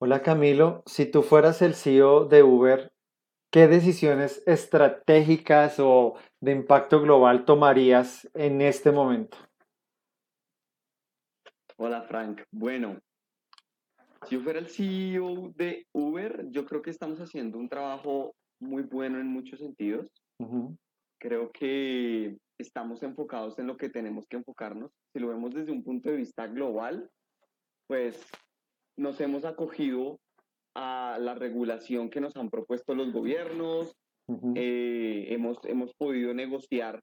Hola Camilo, si tú fueras el CEO de Uber, ¿qué decisiones estratégicas o de impacto global tomarías en este momento? Hola Frank. Bueno, si yo fuera el CEO de Uber, yo creo que estamos haciendo un trabajo muy bueno en muchos sentidos. Creo que estamos enfocados en lo que tenemos que enfocarnos. Si lo vemos desde un punto de vista global, pues nos hemos acogido a la regulación que nos han propuesto los gobiernos, ujú, eh, hemos, hemos podido negociar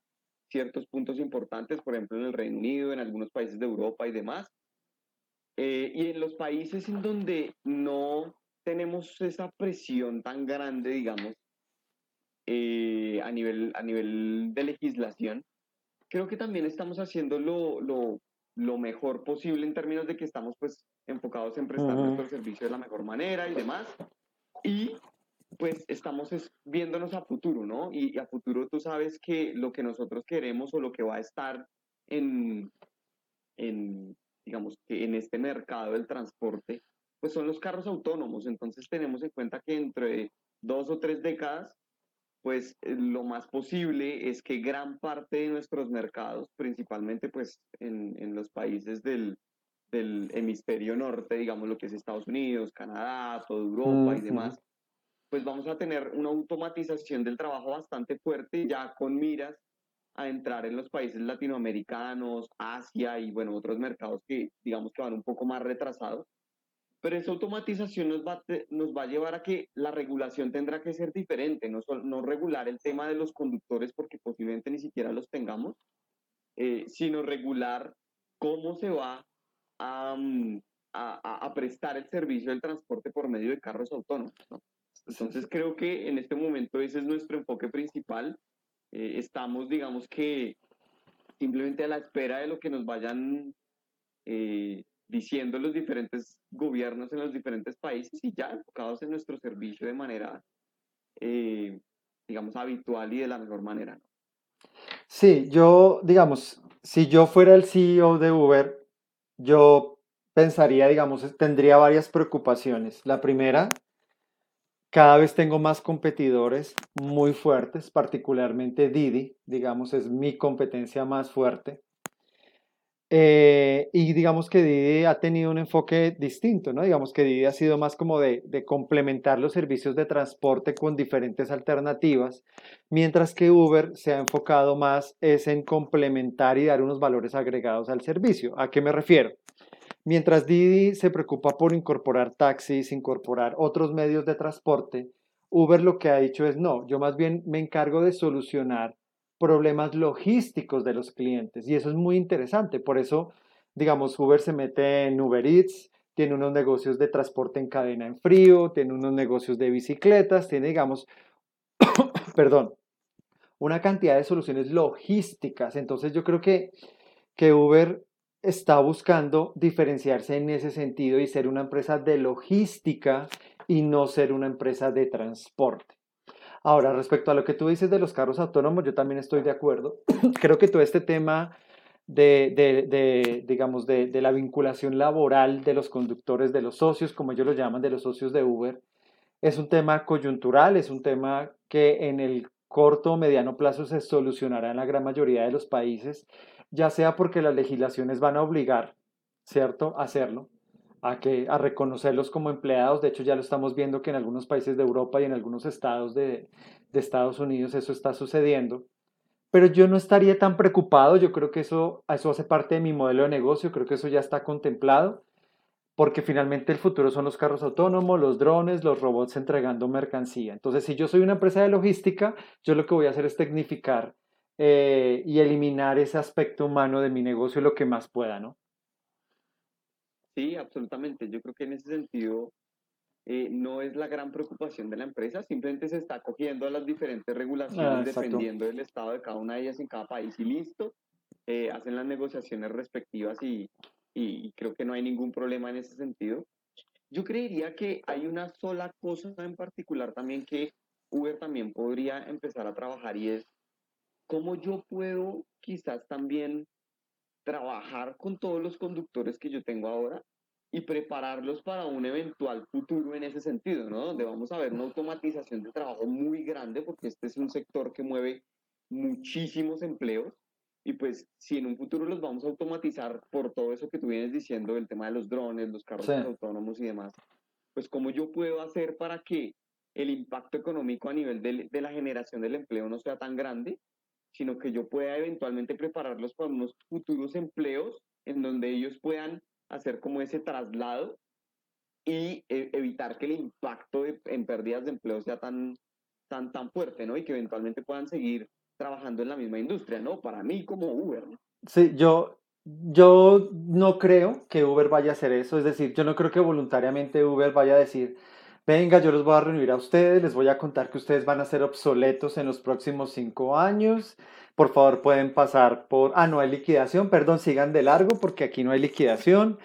ciertos puntos importantes, por ejemplo, en el Reino Unido, en algunos países de Europa y demás. Eh, y en los países en donde no tenemos esa presión tan grande, digamos, eh, a nivel, a nivel de legislación, creo que también estamos haciendo lo, lo, lo mejor posible en términos de que estamos pues enfocados en prestar ujú. nuestro servicio de la mejor manera y demás. Y pues estamos es viéndonos a futuro, ¿no? Y, y a futuro tú sabes que lo que nosotros queremos o lo que va a estar en, en, digamos, que en este mercado del transporte, pues son los carros autónomos. Entonces tenemos en cuenta que entre dos o tres décadas, pues lo más posible es que gran parte de nuestros mercados, principalmente pues en, en los países del, del hemisferio norte, digamos lo que es Estados Unidos, Canadá, toda Europa Mm, y ujú. demás, pues vamos a tener una automatización del trabajo bastante fuerte, ya con miras a entrar en los países latinoamericanos, Asia y bueno, otros mercados que digamos que van un poco más retrasados. Pero esa automatización nos va, nos va a llevar a que la regulación tendrá que ser diferente, no, no regular el tema de los conductores porque posiblemente ni siquiera los tengamos, eh, sino regular cómo se va a, a, a- prestar el servicio del transporte por medio de carros autónomos, ¿no? Entonces creo que en este momento ese es nuestro enfoque principal. Eh, estamos, digamos que, simplemente a la espera de lo que nos vayan eh, diciendo los diferentes gobiernos en los diferentes países y ya enfocados en nuestro servicio de manera, eh, digamos, habitual y de la mejor manera. ¿no? Sí, yo, digamos, si yo fuera el CEO de Uber, yo pensaría, digamos, tendría varias preocupaciones. La primera, cada vez tengo más competidores muy fuertes, particularmente Didi, digamos, es mi competencia más fuerte. Eh, y digamos que Didi ha tenido un enfoque distinto, ¿no? Digamos que Didi ha sido más como de, de complementar los servicios de transporte con diferentes alternativas, mientras que Uber se ha enfocado más es en complementar y dar unos valores agregados al servicio. ¿A qué me refiero? Mientras Didi se preocupa por incorporar taxis, incorporar otros medios de transporte, Uber lo que ha dicho es no, yo más bien me encargo de solucionar problemas logísticos de los clientes y eso es muy interesante. Por eso, digamos, Uber se mete en Uber Eats, tiene unos negocios de transporte en cadena en frío, tiene unos negocios de bicicletas, tiene, digamos, perdón, una cantidad de soluciones logísticas. Entonces yo creo que, que Uber está buscando diferenciarse en ese sentido y ser una empresa de logística y no ser una empresa de transporte. Ahora, respecto a lo que tú dices de los carros autónomos, yo también estoy de acuerdo. Creo que todo este tema de, de, digamos, de la vinculación laboral de los conductores, de los socios, como ellos lo llaman, de los socios de Uber, es un tema coyuntural, es un tema que en el corto o mediano plazo se solucionará en la gran mayoría de los países, ya sea porque las legislaciones van a obligar, ¿cierto?, a hacerlo, a, que, a reconocerlos como empleados. De hecho, ya lo estamos viendo que en algunos países de Europa y en algunos estados de, de Estados Unidos eso está sucediendo. Pero yo no estaría tan preocupado, yo creo que eso, eso hace parte de mi modelo de negocio, creo que eso ya está contemplado porque finalmente el futuro son los carros autónomos, los drones, los robots entregando mercancía. Entonces, si yo soy una empresa de logística, yo lo que voy a hacer es tecnificar eh, y eliminar ese aspecto humano de mi negocio lo que más pueda, ¿no? Sí, absolutamente. Yo creo que en ese sentido eh, no es la gran preocupación de la empresa, simplemente se está acogiendo a las diferentes Ah, regulaciones exacto. dependiendo del estado de cada una de ellas en cada país y listo. Eh, hacen las negociaciones respectivas y, y, y creo que no hay ningún problema en ese sentido. Yo creería que hay una sola cosa en particular también que Uber también podría empezar a trabajar y es cómo yo puedo quizás también trabajar con todos los conductores que yo tengo ahora y prepararlos para un eventual futuro en ese sentido, ¿no? Donde vamos a ver una automatización de trabajo muy grande, porque este es un sector que mueve muchísimos empleos. Y pues si en un futuro los vamos a automatizar por todo eso que tú vienes diciendo, el tema de los drones, los carros autónomos y demás, pues cómo yo puedo hacer para que el impacto económico a nivel de, de, la generación del empleo no sea tan grande, sino que yo pueda eventualmente prepararlos para unos futuros empleos en donde ellos puedan hacer como ese traslado y e, evitar que el impacto en pérdidas de empleo sea tan, tan, tan fuerte, ¿no? Y que eventualmente puedan seguir trabajando en la misma industria, ¿no? Para mí como Uber. ¿no? Sí, yo, yo no creo que Uber vaya a hacer eso, es decir, yo no creo que voluntariamente Uber vaya a decir, venga, yo los voy a reunir a ustedes, les voy a contar que ustedes van a ser obsoletos en los próximos cinco años, por favor pueden pasar por, ah, no hay liquidación, perdón, sigan de largo porque aquí no hay liquidación.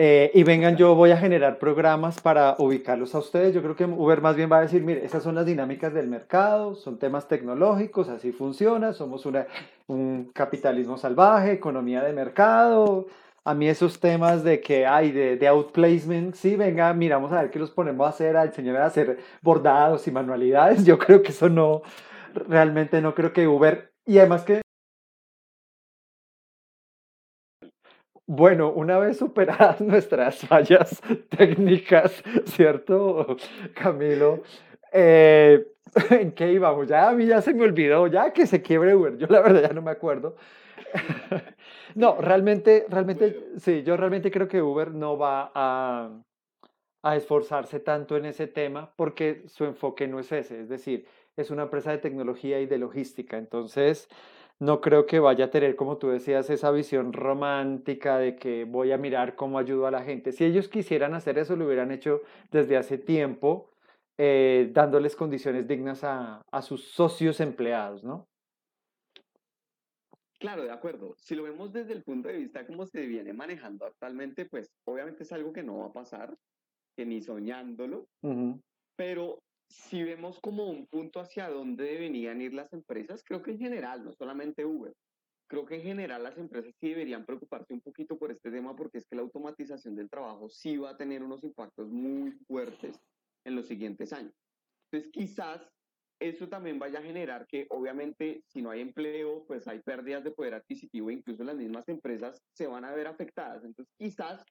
Eh, y vengan, yo voy a generar programas para ubicarlos a ustedes. Yo creo que Uber más bien va a decir, mire, esas son las dinámicas del mercado, son temas tecnológicos, así funciona, somos una, un capitalismo salvaje, economía de mercado. A mí esos temas de que hay de, de, outplacement, sí, venga, miramos a ver qué los ponemos a hacer, a enseñar a hacer bordados y manualidades. Yo creo que eso no, realmente no creo que Uber, y además que Bueno, una vez superadas nuestras fallas técnicas, ¿cierto, Camilo? Eh, ¿En qué íbamos? Ya a mí ya se me olvidó, ya que se quiebre Uber. Yo la verdad ya no me acuerdo. no, realmente, realmente, sí, yo realmente creo que Uber no va a, a esforzarse tanto en ese tema porque su enfoque no es ese. Es decir, es una empresa de tecnología y de logística. Entonces, no creo que vaya a tener, como tú decías, esa visión romántica de que voy a mirar cómo ayudo a la gente. Si ellos quisieran hacer eso, lo hubieran hecho desde hace tiempo, eh, dándoles condiciones dignas a, a sus socios empleados, ¿no? Claro, de acuerdo. Si lo vemos desde el punto de vista como se viene manejando actualmente, pues obviamente es algo que no va a pasar, que ni soñándolo, pero si vemos como un punto hacia dónde deberían ir las empresas, creo que en general, no solamente Uber, creo que en general las empresas sí deberían preocuparse un poquito por este tema porque es que la automatización del trabajo sí va a tener unos impactos muy fuertes en los siguientes años. Entonces, quizás eso también vaya a generar que, obviamente, si no hay empleo, pues hay pérdidas de poder adquisitivo e incluso las mismas empresas se van a ver afectadas. Entonces, quizás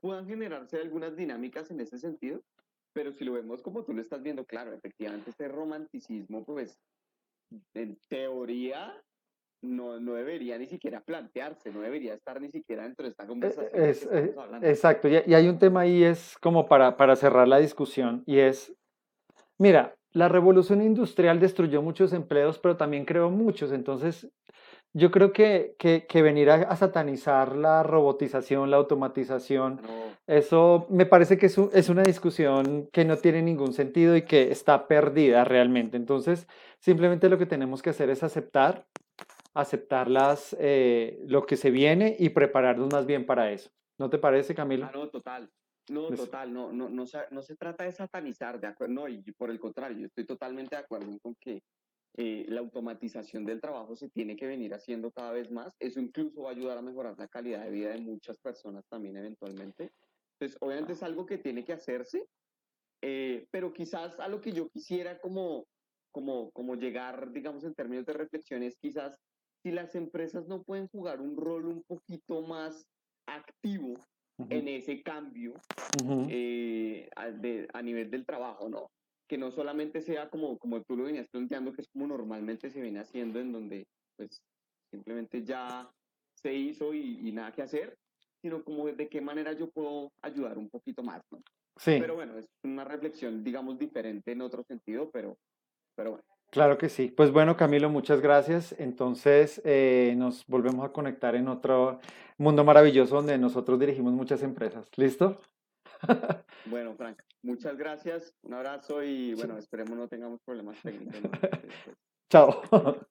puedan generarse algunas dinámicas en ese sentido pero si lo vemos como tú lo estás viendo, claro, efectivamente este romanticismo, pues en teoría no, no debería ni siquiera plantearse, no debería estar ni siquiera dentro de esta conversación. Es, eh, exacto, y, y, hay un tema ahí, es como para, para cerrar la discusión, y es, mira, la revolución industrial destruyó muchos empleos, pero también creó muchos, entonces yo creo que, que, venir a, satanizar la robotización, la automatización, eso me parece que es, es, una discusión que no tiene ningún sentido y que está perdida realmente. Entonces, simplemente lo que tenemos que hacer es aceptar, aceptar las, eh, lo que se viene y prepararnos más bien para eso. ¿No te parece, Camilo? Ah, no, total. No, total, no, no, no, no se trata de satanizar, de acuerdo, no, y por el contrario, yo estoy totalmente de acuerdo con que eh, la automatización del trabajo se tiene que venir haciendo cada vez más. Eso incluso va a ayudar a mejorar la calidad de vida de muchas personas también eventualmente. Entonces, obviamente es algo que tiene que hacerse, eh, pero quizás a lo que yo quisiera como, como, como llegar, digamos, en términos de reflexiones, quizás si las empresas no pueden jugar un rol un poquito más activo en ese cambio eh, a nivel del trabajo, ¿no? que no solamente sea como, como tú lo venías planteando, que es como normalmente se viene haciendo, en donde pues simplemente ya se hizo y, nada que hacer, sino como de qué manera yo puedo ayudar un poquito más, ¿no? Sí. Pero bueno, es una reflexión, digamos, diferente en otro sentido, pero, pero bueno. Claro que sí. Pues bueno, Camilo, muchas gracias. Entonces, eh, nos volvemos a conectar en otro mundo maravilloso donde nosotros dirigimos muchas empresas. ¿Listo? Bueno, Frank, muchas gracias, un abrazo y bueno, esperemos no tengamos problemas técnicos. Chao.